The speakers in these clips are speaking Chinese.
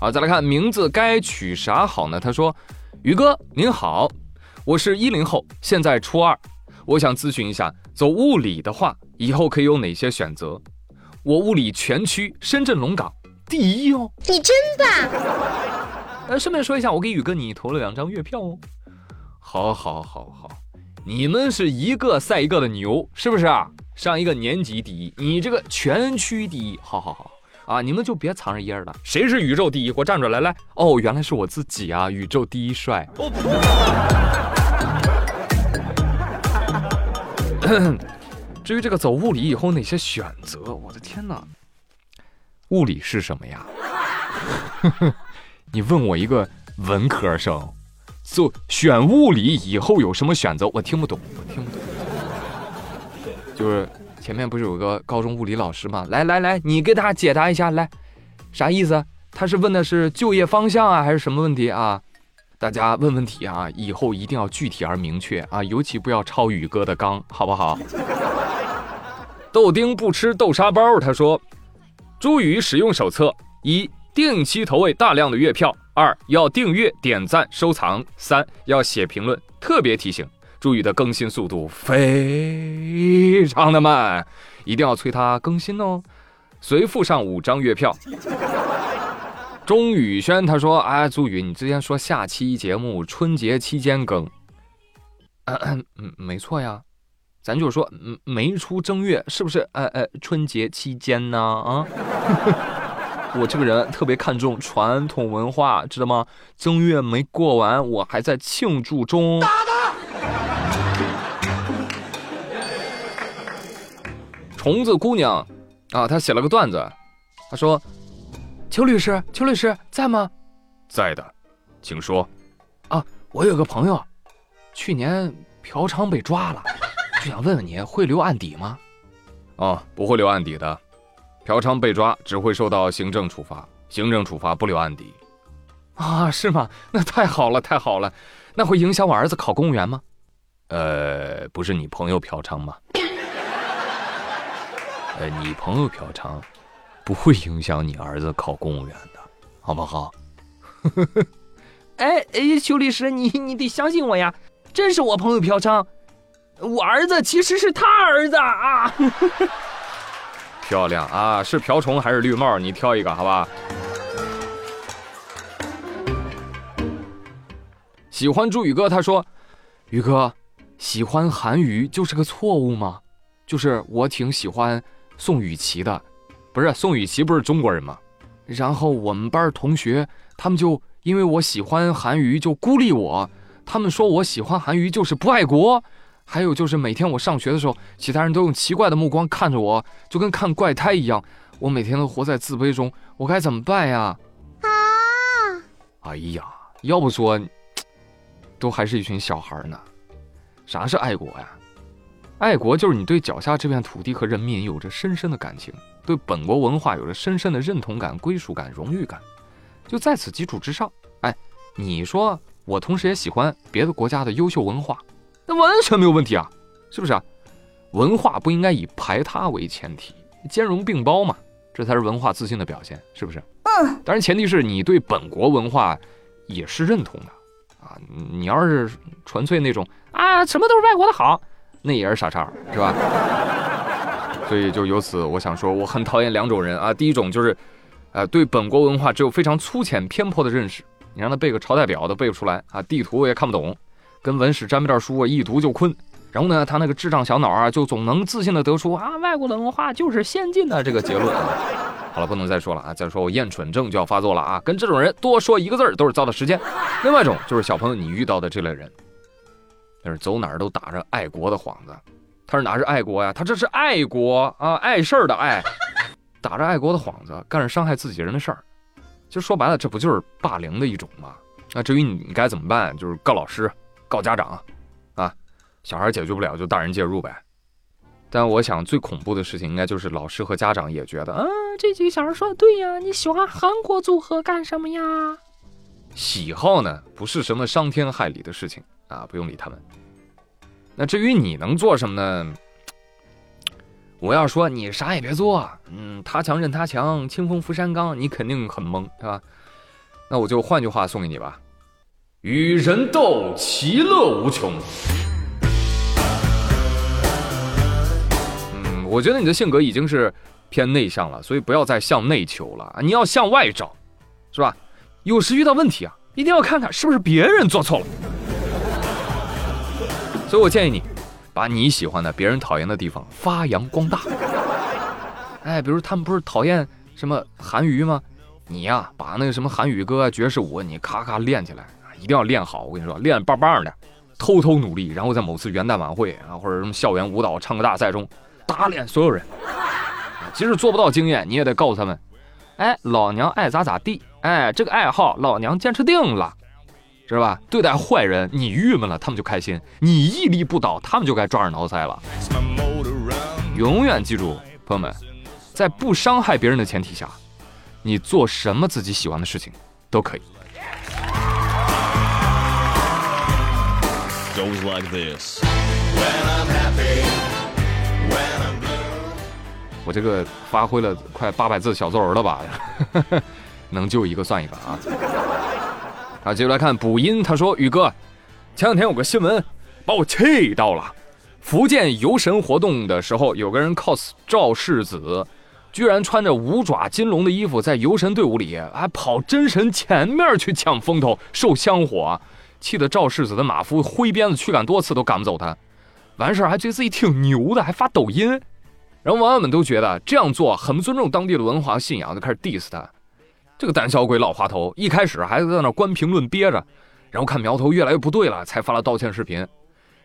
好，再来看名字该取啥好呢？他说：“宇哥您好，我是一零后，现在初二，我想咨询一下，走物理的话，以后可以有哪些选择？我物理全区深圳龙岗第一哦。你真棒！呃，顺便说一下，我给宇哥你投了两张月票哦。好，好，好，好，你们是一个赛一个的牛，是不是啊？上一个年级第一，你这个全区第一，好好好啊！你们就别藏着掖着了，谁是宇宙第一？给我站出来！来，哦，原来是我自己啊，宇宙第一帅。至于这个走物理以后哪些选择，我的天哪！物理是什么呀？你问我一个文科生，就选物理以后有什么选择？我听不懂，我听不懂。就是前面不是有个高中物理老师吗？来来来，你给他解答一下，来，啥意思？他是问的是就业方向啊，还是什么问题啊？大家问问题啊，以后一定要具体而明确啊，尤其不要抄宇哥的纲，好不好？豆丁不吃豆沙包，他说：朱宇使用手册一。定期投喂大量的月票，二要订阅、点赞、收藏，三要写评论。特别提醒，朱宇的更新速度非常的慢，一定要催他更新哦。随附上五张月票。钟宇轩他说：“哎，朱宇，你之前说下期节目春节期间更，嗯嗯，没错呀，咱就是说，没出正月，是不是？哎哎，春节期间呢？啊。”我这个人特别看重传统文化，知道吗？正月没过完，我还在庆祝中。虫子姑娘啊，她写了个段子，她说：“邱律师，邱律师在吗？在的，请说。啊，我有个朋友，去年嫖娼被抓了，就想问问你会留案底吗？哦，不会留案底的。”嫖娼被抓只会受到行政处罚，行政处罚不留案底，啊，是吗？那太好了，太好了。那会影响我儿子考公务员吗？呃，不是你朋友嫖娼吗？呃，你朋友嫖娼，不会影响你儿子考公务员的，好不好？哎 哎，邱律师，你你得相信我呀，真是我朋友嫖娼，我儿子其实是他儿子啊。漂亮啊！是瓢虫还是绿帽？你挑一个，好吧。喜欢朱宇哥，他说：“宇哥，喜欢韩娱就是个错误吗？就是我挺喜欢宋雨琦的，不是宋雨琦不是中国人吗？然后我们班同学他们就因为我喜欢韩娱就孤立我，他们说我喜欢韩娱就是不爱国。”还有就是每天我上学的时候，其他人都用奇怪的目光看着我，就跟看怪胎一样。我每天都活在自卑中，我该怎么办呀？啊！哎呀，要不说，都还是一群小孩呢。啥是爱国呀？爱国就是你对脚下这片土地和人民有着深深的感情，对本国文化有着深深的认同感、归属感、荣誉感。就在此基础之上，哎，你说我同时也喜欢别的国家的优秀文化。那完全没有问题啊，是不是啊？文化不应该以排他为前提，兼容并包嘛，这才是文化自信的表现，是不是？嗯。当然，前提是你对本国文化也是认同的啊。你要是纯粹那种啊，什么都是外国的好，那也是傻叉，是吧？所以就由此，我想说，我很讨厌两种人啊。第一种就是，呃，对本国文化只有非常粗浅偏颇的认识，你让他背个朝代表都背不出来啊，地图我也看不懂。跟文史沾边书啊，一读就困。然后呢，他那个智障小脑啊，就总能自信的得出啊，外国的文化就是先进的这个结论。好了，不能再说了啊！再说我厌蠢症就要发作了啊！跟这种人多说一个字儿都是糟蹋时间。另外一种就是小朋友你遇到的这类人，但是走哪儿都打着爱国的幌子。他是哪是爱国呀？他这是爱国啊，碍事儿的爱，打着爱国的幌子干着伤害自己人的事儿。其实说白了，这不就是霸凌的一种吗？那至于你该怎么办，就是告老师。告家长，啊，小孩解决不了就大人介入呗。但我想最恐怖的事情应该就是老师和家长也觉得，啊，这几个小孩说的对呀，你喜欢韩国组合干什么呀？喜好呢不是什么伤天害理的事情啊，不用理他们。那至于你能做什么呢？我要说你啥也别做，嗯，他强任他强，清风拂山岗，你肯定很懵，是吧？那我就换句话送给你吧：与人斗，其乐无穷。嗯，我觉得你的性格已经是偏内向了，所以不要再向内求了，你要向外找，是吧？有时遇到问题啊，一定要看看是不是别人做错了。所以我建议你，把你喜欢的、别人讨厌的地方发扬光大。哎，比如他们不是讨厌什么韩娱吗？你呀，把那个什么韩语歌、爵士舞，你咔咔练起来，一定要练好。我跟你说，练棒棒的，偷偷努力，然后在某次元旦晚会啊，或者什么校园舞蹈唱歌大赛中打脸所有人。即使做不到经验，你也得告诉他们，哎，老娘爱咋咋地，哎，这个爱好老娘坚持定了。知道吧？对待坏人，你郁闷了，他们就开心；你屹立不倒，他们就该抓耳挠腮了。永远记住，朋友们，在不伤害别人的前提下，你做什么自己喜欢的事情都可以。我这个发挥了快八百字小作文了吧？能救一个算一个啊！啊，接着来看补音，他说：“宇哥，前两天有个新闻把我气到了。福建游神活动的时候，有个人 cos 赵世子，居然穿着五爪金龙的衣服，在游神队伍里还跑真神前面去抢风头、受香火，气得赵世子的马夫挥鞭子驱赶多次都赶不走他。完事儿还觉得自己挺牛的，还发抖音。然后网友们都觉得这样做很不尊重当地的文化信仰，就开始 diss 他。”这个胆小鬼老滑头，一开始还在那关评论憋着，然后看苗头越来越不对了，才发了道歉视频。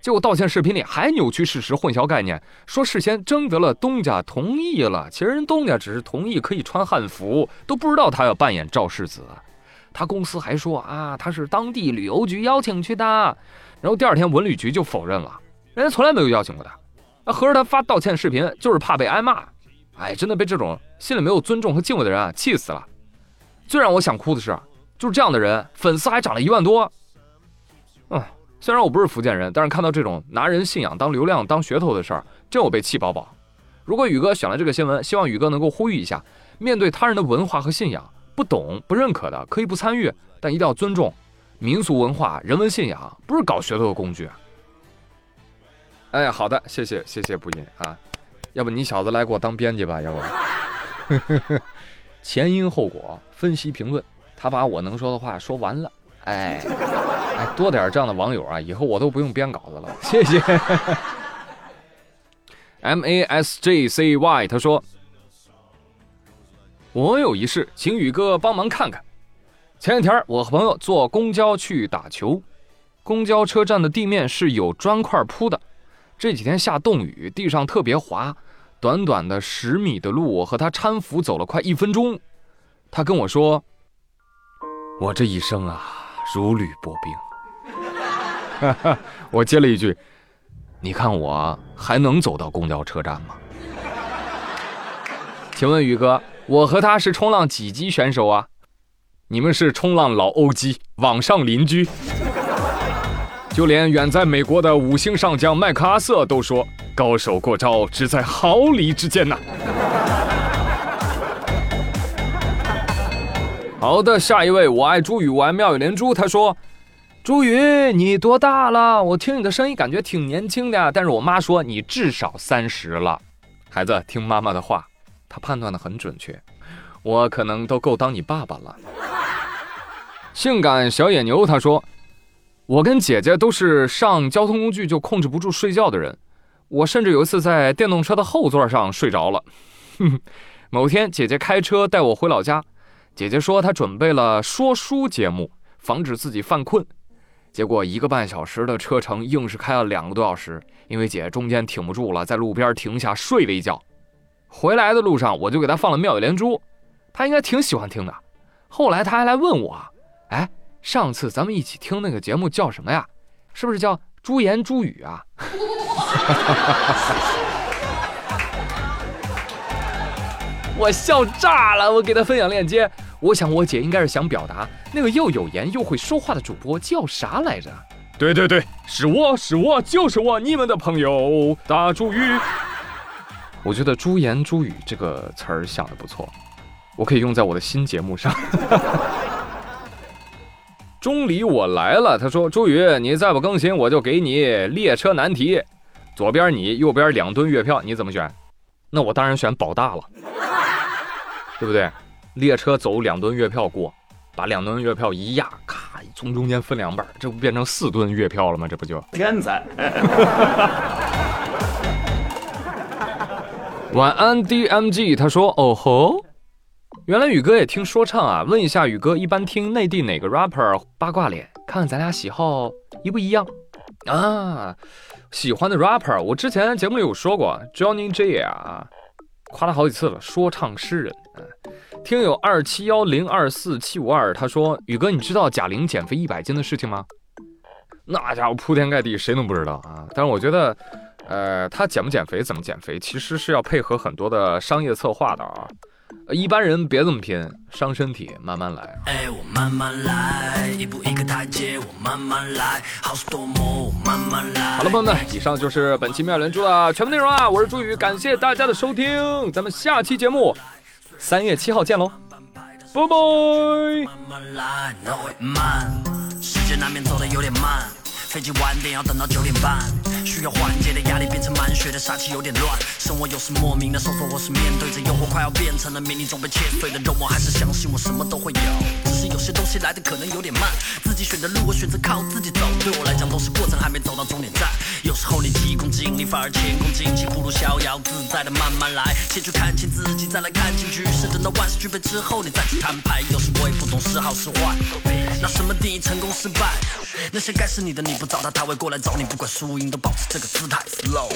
结果道歉视频里还扭曲事实、混淆概念，说事先征得了东家同意了，其实人东家只是同意可以穿汉服，都不知道他要扮演赵世子。他公司还说啊，他是当地旅游局邀请去的，然后第二天文旅局就否认了，人家从来没有邀请过他。那合着他发道歉视频就是怕被挨骂？哎，真的被这种心里没有尊重和敬畏的人啊气死了。最让我想哭的是，就是这样的人，粉丝还涨了一万多。嗯，虽然我不是福建人，但是看到这种拿人信仰当流量、当噱头的事儿，真我被气饱饱。如果宇哥选了这个新闻，希望宇哥能够呼吁一下：面对他人的文化和信仰，不懂、不认可的可以不参与，但一定要尊重民俗文化、人文信仰，不是搞噱头的工具。哎，好的，谢谢谢谢不音啊，要不你小子来给我当编辑吧，要不。前因后果分析评论，他把我能说的话说完了。哎，哎，多点这样的网友啊，以后我都不用编稿子了。谢谢。M A S J C Y，他说：“我有一事，请宇哥帮忙看看。前几天我和朋友坐公交去打球，公交车站的地面是有砖块铺的。这几天下冻雨，地上特别滑。”短短的十米的路，我和他搀扶走了快一分钟。他跟我说：“我这一生啊，如履薄冰。”我接了一句：“你看我还能走到公交车站吗？”请问宇哥，我和他是冲浪几级选手啊？你们是冲浪老欧基，网上邻居。就连远在美国的五星上将麦克阿瑟都说。高手过招，只在毫厘之间呐！好的，下一位，我爱朱雨，我爱妙语连珠。他说：“朱雨，你多大了？我听你的声音感觉挺年轻的呀，但是我妈说你至少三十了。孩子，听妈妈的话，她判断的很准确，我可能都够当你爸爸了。”性感小野牛他说：“我跟姐姐都是上交通工具就控制不住睡觉的人。”我甚至有一次在电动车的后座上睡着了。某天，姐姐开车带我回老家，姐姐说她准备了说书节目，防止自己犯困。结果一个半小时的车程，硬是开了两个多小时，因为姐中间挺不住了，在路边停下睡了一觉。回来的路上，我就给她放了妙语连珠，她应该挺喜欢听的。后来她还来问我：“哎，上次咱们一起听那个节目叫什么呀？是不是叫朱言朱语啊？” 我笑炸了！我给他分享链接，我想我姐应该是想表达那个又有颜又会说话的主播叫啥来着？对对对，是我是我就是我，你们的朋友大朱宇。我觉得“朱言朱语”这个词儿想的不错，我可以用在我的新节目上。钟离我来了，他说：“朱宇，你再不更新，我就给你列车难题。左边你，右边两吨月票，你怎么选？那我当然选保大了，对不对？列车走两吨月票过，把两吨月票一压，咔，从中间分两半，这不变成四吨月票了吗？这不就天才！晚安 DMG，他说：哦吼。”原来宇哥也听说唱啊？问一下宇哥，一般听内地哪个 rapper？八卦脸，看看咱俩喜好一不一样啊？喜欢的 rapper，我之前节目里有说过，Johnny J 啊，夸他好几次了，说唱诗人。听友二七幺零二四七五二，他说宇哥，你知道贾玲减肥一百斤的事情吗？那家伙铺天盖地，谁能不知道啊？但是我觉得，呃，他减不减肥，怎么减肥，其实是要配合很多的商业策划的啊。一般人别这么拼，伤身体，慢慢来。哎，我慢慢来，一步一个台阶，我慢慢来，好事多磨，慢慢来。好了，朋友们，以上就是本期妙连珠的全部内容啊！我是朱宇，感谢大家的收听，咱们下期节目三月七号见喽，拜拜。飞机晚点要等到九点半，需要缓解的压力变成满血的杀气有点乱。生活有时莫名的收缩，或是面对着诱惑快要变成了命令中被切碎的肉，我还是相信我什么都会有。只是有些东西来的可能有点慢，自己选的路我选择靠自己走，对我来讲都是过程，还没走到终点站。有时候你急功近利反而前功尽弃，不如逍遥自在的慢慢来，先去看清自己，再来看清局势。等到万事俱备之后，你再去摊牌。有时我也不懂是好是坏，那什么定义成功失败？那些该是你的你不找他，他会过来找你。不管输赢，都保持这个姿态。Slow。